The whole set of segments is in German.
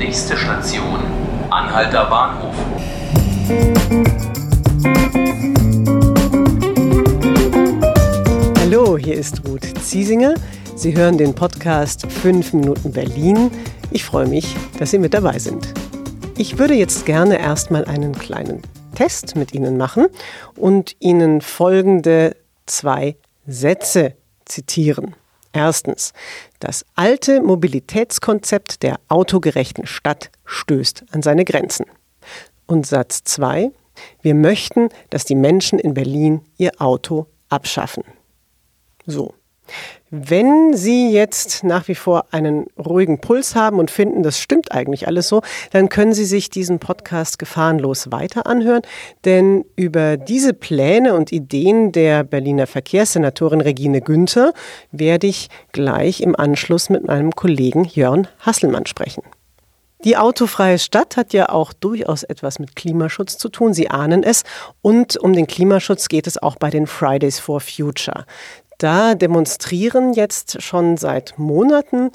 Nächste Station, Anhalter Bahnhof. Hallo, hier ist Ruth Ziesinger. Sie hören den Podcast 5 Minuten Berlin. Ich freue mich, dass Sie mit dabei sind. Ich würde jetzt gerne erstmal einen kleinen Test mit Ihnen machen und Ihnen folgende zwei Sätze zitieren. Erstens, das alte Mobilitätskonzept der autogerechten Stadt stößt an seine Grenzen. Und Satz 2, wir möchten, dass die Menschen in Berlin ihr Auto abschaffen. So, wenn Sie jetzt nach wie vor einen ruhigen Puls haben und finden, das stimmt eigentlich alles so, dann können Sie sich diesen Podcast gefahrenlos weiter anhören, denn über diese Pläne und Ideen der Berliner Verkehrssenatorin Regine Günther werde ich gleich im Anschluss mit meinem Kollegen Jörn Hasselmann sprechen. Die autofreie Stadt hat ja auch durchaus etwas mit Klimaschutz zu tun. Sie ahnen es. Und um den Klimaschutz geht es auch bei den Fridays for Future. Da demonstrieren jetzt schon seit Monaten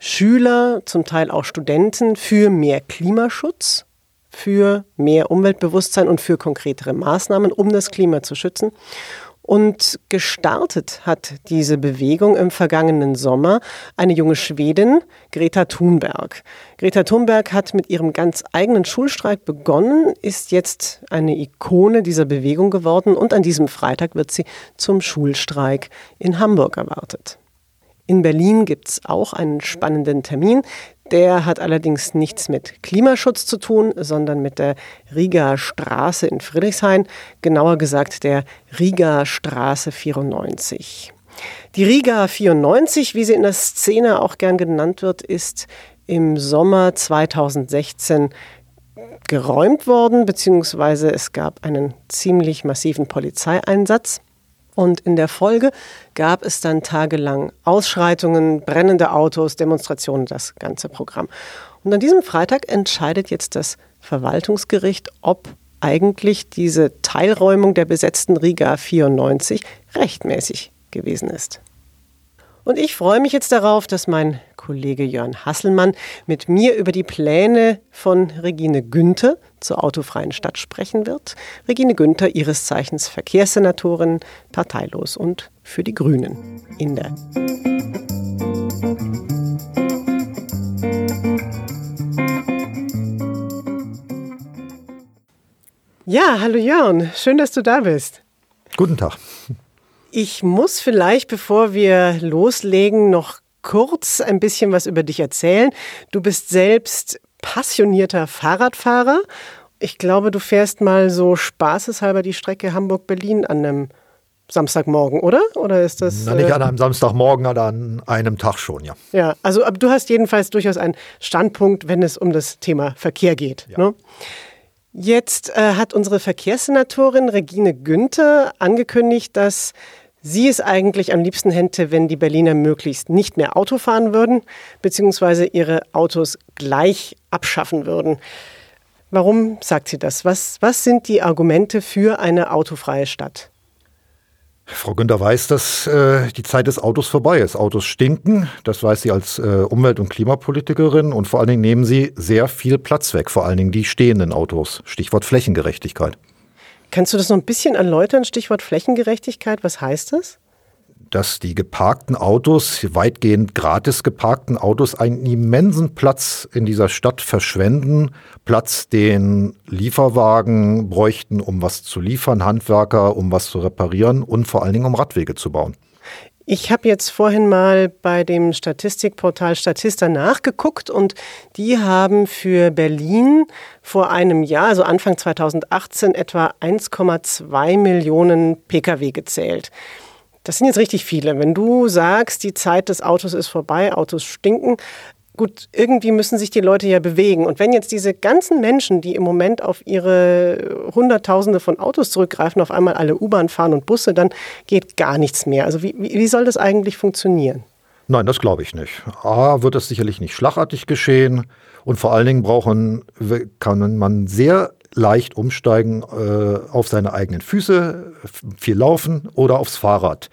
Schüler, zum Teil auch Studenten für mehr Klimaschutz, für mehr Umweltbewusstsein und für konkretere Maßnahmen, um das Klima zu schützen. Und gestartet hat diese Bewegung im vergangenen Sommer eine junge Schwedin, Greta Thunberg. Greta Thunberg hat mit ihrem ganz eigenen Schulstreik begonnen, ist jetzt eine Ikone dieser Bewegung geworden und an diesem Freitag wird sie zum Schulstreik in Hamburg erwartet. In Berlin gibt es auch einen spannenden Termin. Der hat allerdings nichts mit Klimaschutz zu tun, sondern mit der Riga Straße in Friedrichshain, genauer gesagt der Riga Straße 94. Die Riga 94, wie sie in der Szene auch gern genannt wird, ist im Sommer 2016 geräumt worden, beziehungsweise es gab einen ziemlich massiven Polizeieinsatz. Und in der Folge gab es dann tagelang Ausschreitungen, brennende Autos, Demonstrationen, das ganze Programm. Und an diesem Freitag entscheidet jetzt das Verwaltungsgericht, ob eigentlich diese Teilräumung der besetzten Riga 94 rechtmäßig gewesen ist. Und ich freue mich jetzt darauf, dass mein Kollege Jörn Hasselmann mit mir über die Pläne von Regine Günther zur autofreien Stadt sprechen wird. Regine Günther, ihres Zeichens Verkehrssenatorin, parteilos und für die Grünen in der Ja, hallo Jörn, schön, dass du da bist. Guten Tag. Ich muss vielleicht, bevor wir loslegen, noch kurz ein bisschen was über dich erzählen. Du bist selbst passionierter Fahrradfahrer. Ich glaube, du fährst mal so spaßeshalber die Strecke Hamburg-Berlin an einem Samstagmorgen, oder? Oder ist das? Na, nicht äh, an einem Samstagmorgen, aber an einem Tag schon, ja. Ja, also aber du hast jedenfalls durchaus einen Standpunkt, wenn es um das Thema Verkehr geht. Ja. Ne? Jetzt äh, hat unsere Verkehrssenatorin Regine Günther angekündigt, dass sie es eigentlich am liebsten hätte, wenn die Berliner möglichst nicht mehr Auto fahren würden, beziehungsweise ihre Autos gleich abschaffen würden. Warum sagt sie das? Was, was sind die Argumente für eine autofreie Stadt? Frau Günther weiß, dass äh, die Zeit des Autos vorbei ist. Autos stinken, das weiß sie als äh, Umwelt- und Klimapolitikerin und vor allen Dingen nehmen sie sehr viel Platz weg, vor allen Dingen die stehenden Autos. Stichwort Flächengerechtigkeit. Kannst du das noch ein bisschen erläutern? Stichwort Flächengerechtigkeit, was heißt das? dass die geparkten Autos, weitgehend gratis geparkten Autos, einen immensen Platz in dieser Stadt verschwenden. Platz, den Lieferwagen bräuchten, um was zu liefern, Handwerker, um was zu reparieren und vor allen Dingen um Radwege zu bauen. Ich habe jetzt vorhin mal bei dem Statistikportal Statista nachgeguckt und die haben für Berlin vor einem Jahr, also Anfang 2018, etwa 1,2 Millionen Pkw gezählt. Das sind jetzt richtig viele. Wenn du sagst, die Zeit des Autos ist vorbei, Autos stinken, gut, irgendwie müssen sich die Leute ja bewegen. Und wenn jetzt diese ganzen Menschen, die im Moment auf ihre Hunderttausende von Autos zurückgreifen, auf einmal alle U-Bahn fahren und Busse, dann geht gar nichts mehr. Also wie, wie soll das eigentlich funktionieren? Nein, das glaube ich nicht. A, wird das sicherlich nicht schlagartig geschehen. Und vor allen Dingen brauchen, kann man sehr leicht umsteigen äh, auf seine eigenen Füße, viel laufen oder aufs Fahrrad.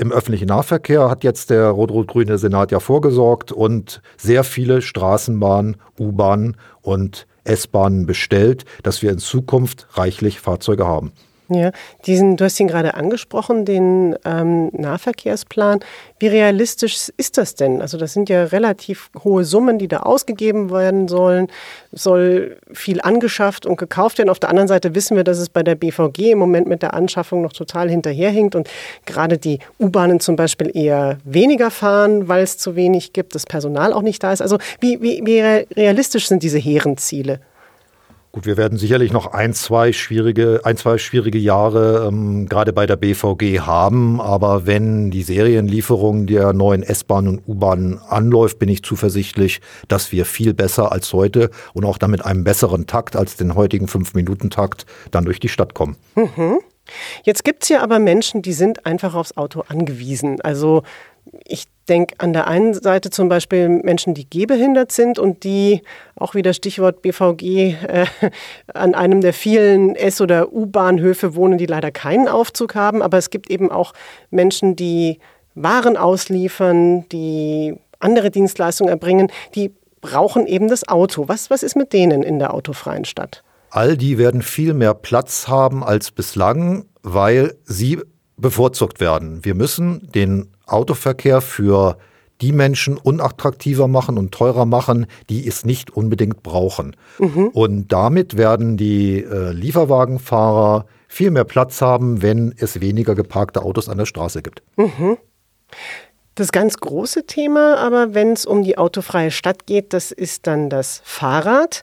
Im öffentlichen Nahverkehr hat jetzt der rot-rot-grüne Senat ja vorgesorgt und sehr viele Straßenbahnen, U-Bahnen und S-Bahnen bestellt, dass wir in Zukunft reichlich Fahrzeuge haben. Ja, diesen, du hast ihn gerade angesprochen, den ähm, Nahverkehrsplan. Wie realistisch ist das denn? Also das sind ja relativ hohe Summen, die da ausgegeben werden sollen. Soll viel angeschafft und gekauft werden. Auf der anderen Seite wissen wir, dass es bei der BVG im Moment mit der Anschaffung noch total hinterherhinkt und gerade die U-Bahnen zum Beispiel eher weniger fahren, weil es zu wenig gibt, das Personal auch nicht da ist. Also wie, wie, wie realistisch sind diese hehren Ziele? Gut, wir werden sicherlich noch ein, zwei schwierige, ein, zwei schwierige Jahre ähm, gerade bei der BVG haben. Aber wenn die Serienlieferung der neuen S-Bahn und U-Bahn anläuft, bin ich zuversichtlich, dass wir viel besser als heute und auch dann mit einem besseren Takt als den heutigen Fünf-Minuten-Takt dann durch die Stadt kommen. Mhm. Jetzt gibt es ja aber Menschen, die sind einfach aufs Auto angewiesen. Also ich denke an der einen Seite zum Beispiel Menschen, die gehbehindert sind und die, auch wieder Stichwort BVG, äh, an einem der vielen S- oder U-Bahnhöfe wohnen, die leider keinen Aufzug haben. Aber es gibt eben auch Menschen, die Waren ausliefern, die andere Dienstleistungen erbringen, die brauchen eben das Auto. Was, was ist mit denen in der autofreien Stadt? All die werden viel mehr Platz haben als bislang, weil sie bevorzugt werden. Wir müssen den Autoverkehr für die Menschen unattraktiver machen und teurer machen, die es nicht unbedingt brauchen. Mhm. Und damit werden die äh, Lieferwagenfahrer viel mehr Platz haben, wenn es weniger geparkte Autos an der Straße gibt. Mhm. Das ganz große Thema, aber wenn es um die autofreie Stadt geht, das ist dann das Fahrrad.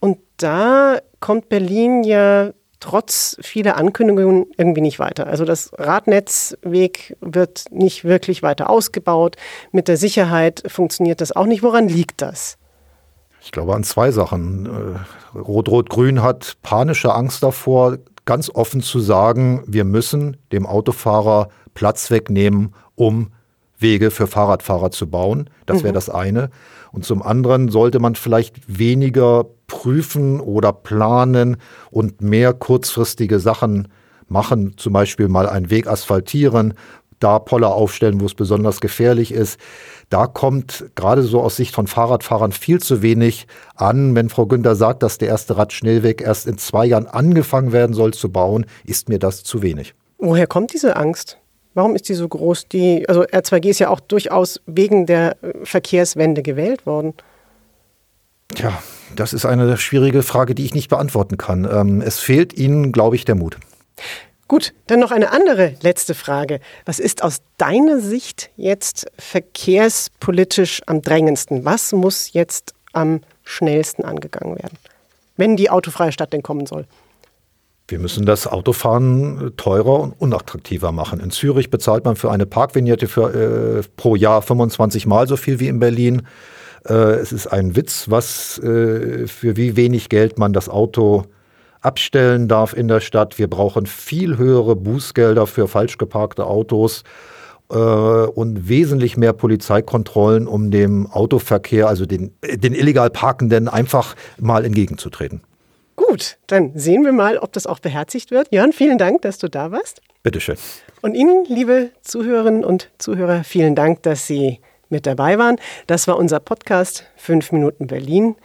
Und da kommt Berlin ja trotz vieler Ankündigungen irgendwie nicht weiter. Also das Radnetzweg wird nicht wirklich weiter ausgebaut. Mit der Sicherheit funktioniert das auch nicht. Woran liegt das? Ich glaube an zwei Sachen. Äh, Rot-Rot-Grün hat panische Angst davor, ganz offen zu sagen, wir müssen dem Autofahrer Platz wegnehmen, um Wege für Fahrradfahrer zu bauen. Das wäre mhm. das eine. Und zum anderen sollte man vielleicht weniger prüfen oder planen und mehr kurzfristige Sachen machen, zum Beispiel mal einen Weg asphaltieren, da Poller aufstellen, wo es besonders gefährlich ist. Da kommt gerade so aus Sicht von Fahrradfahrern viel zu wenig an. Wenn Frau Günther sagt, dass der erste Radschnellweg erst in zwei Jahren angefangen werden soll zu bauen, ist mir das zu wenig. Woher kommt diese Angst? Warum ist die so groß? Die, also R2G ist ja auch durchaus wegen der Verkehrswende gewählt worden. Tja, das ist eine schwierige Frage, die ich nicht beantworten kann. Ähm, es fehlt Ihnen, glaube ich, der Mut. Gut, dann noch eine andere letzte Frage. Was ist aus deiner Sicht jetzt verkehrspolitisch am drängendsten? Was muss jetzt am schnellsten angegangen werden, wenn die autofreie Stadt denn kommen soll? Wir müssen das Autofahren teurer und unattraktiver machen. In Zürich bezahlt man für eine Parkvignette für, äh, pro Jahr 25 Mal so viel wie in Berlin. Äh, es ist ein Witz, was äh, für wie wenig Geld man das Auto abstellen darf in der Stadt. Wir brauchen viel höhere Bußgelder für falsch geparkte Autos äh, und wesentlich mehr Polizeikontrollen, um dem Autoverkehr, also den, den illegal Parkenden, einfach mal entgegenzutreten. Gut, dann sehen wir mal, ob das auch beherzigt wird. Jörn, vielen Dank, dass du da warst. Bitteschön. Und Ihnen, liebe Zuhörerinnen und Zuhörer, vielen Dank, dass Sie mit dabei waren. Das war unser Podcast 5 Minuten Berlin.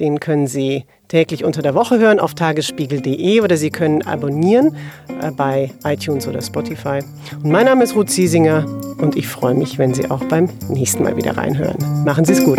Den können Sie täglich unter der Woche hören auf tagesspiegel.de oder Sie können abonnieren äh, bei iTunes oder Spotify. Und mein Name ist Ruth Ziesinger und ich freue mich, wenn Sie auch beim nächsten Mal wieder reinhören. Machen Sie es gut.